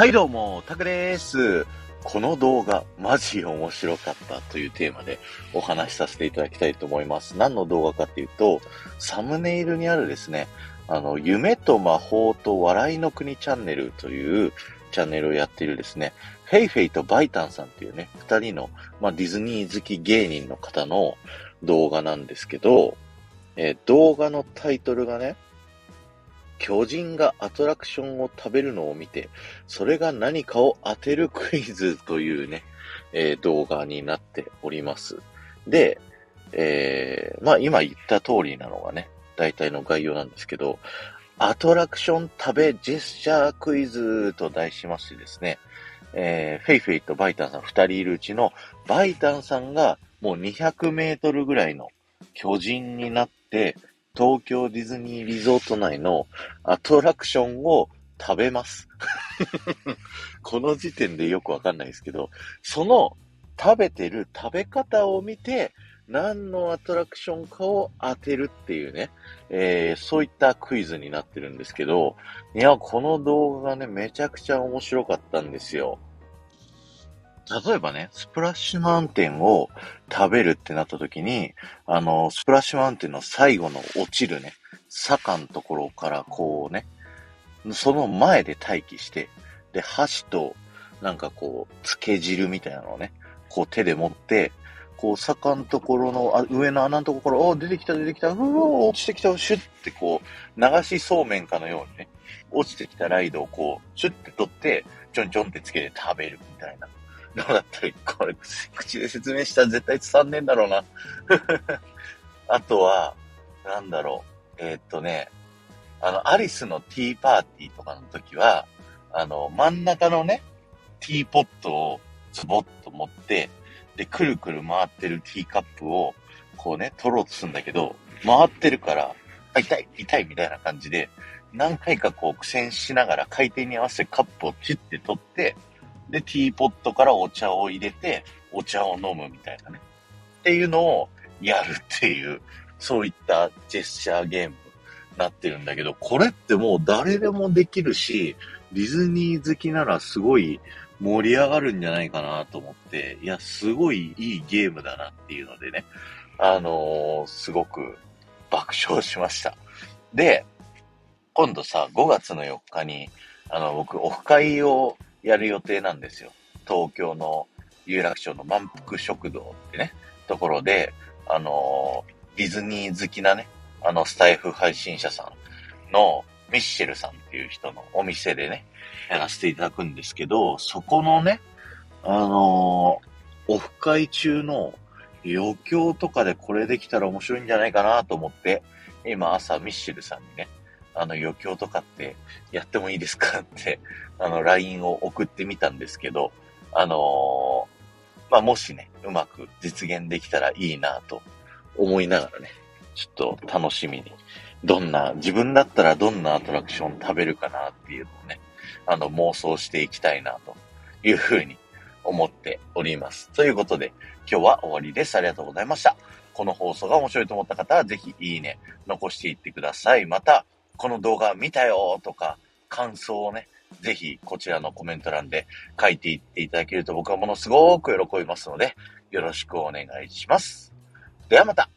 はいどうも、タクです。この動画、マジ面白かったというテーマでお話しさせていただきたいと思います。何の動画かっていうと、サムネイルにあるですね、あの、夢と魔法と笑いの国チャンネルというチャンネルをやっているですね、フェイフェイとバイタンさんっていうね、二人の、まあ、ディズニー好き芸人の方の動画なんですけど、えー、動画のタイトルがね、巨人がアトラクションを食べるのを見て、それが何かを当てるクイズというね、えー、動画になっております。で、えー、まあ今言った通りなのがね、大体の概要なんですけど、アトラクション食べジェスチャークイズと題しましてですね、えー、フェイフェイとバイダンさん二人いるうちの、バイダンさんがもう200メートルぐらいの巨人になって、東京ディズニーリゾート内のアトラクションを食べます。この時点でよくわかんないですけど、その食べてる食べ方を見て、何のアトラクションかを当てるっていうね、えー、そういったクイズになってるんですけど、いや、この動画がね、めちゃくちゃ面白かったんですよ。例えばね、スプラッシュマウンテンを食べるってなった時に、あの、スプラッシュマウンテンの最後の落ちるね、坂のところからこうね、その前で待機して、で、箸と、なんかこう、漬け汁みたいなのをね、こう手で持って、こう、坂のところの、あ上の穴のところから、お出てきた出てきた、うわ落ちてきた、シュッてこう、流しそうめんかのようにね、落ちてきたライドをこう、シュッて取って、ちょんちょんってつけて食べるみたいな。どうだったら、これ、口で説明したら絶対伝わんねえんだろうな。あとは、なんだろう。えー、っとね、あの、アリスのティーパーティーとかの時は、あの、真ん中のね、ティーポットをズボッと持って、で、くるくる回ってるティーカップを、こうね、取ろうとするんだけど、回ってるから、あ、痛い、痛いみたいな感じで、何回かこう苦戦しながら回転に合わせてカップをチュッて取って、で、ティーポットからお茶を入れて、お茶を飲むみたいなね。っていうのをやるっていう、そういったジェスチャーゲームになってるんだけど、これってもう誰でもできるし、ディズニー好きならすごい盛り上がるんじゃないかなと思って、いや、すごいいいゲームだなっていうのでね、あのー、すごく爆笑しました。で、今度さ、5月の4日に、あの、僕、オフ会をやる予定なんですよ。東京の有楽町の満腹食堂ってね、ところで、あの、ディズニー好きなね、あの、スタイフ配信者さんのミッシェルさんっていう人のお店でね、やらせていただくんですけど、そこのね、あの、オフ会中の余興とかでこれできたら面白いんじゃないかなと思って、今朝ミッシェルさんにね、あの余興とかってやってもいいですかって、あの LINE を送ってみたんですけど、あのー、まあ、もしね、うまく実現できたらいいなと思いながらね、ちょっと楽しみに、どんな、自分だったらどんなアトラクション食べるかなっていうのをね、あの、妄想していきたいな、というふうに思っております。ということで、今日は終わりです。ありがとうございました。この放送が面白いと思った方は、ぜひいいね、残していってください。また、この動画見たよとか、感想をね、ぜひこちらのコメント欄で書いていっていただけると僕はものすごく喜びますので、よろしくお願いします。ではまた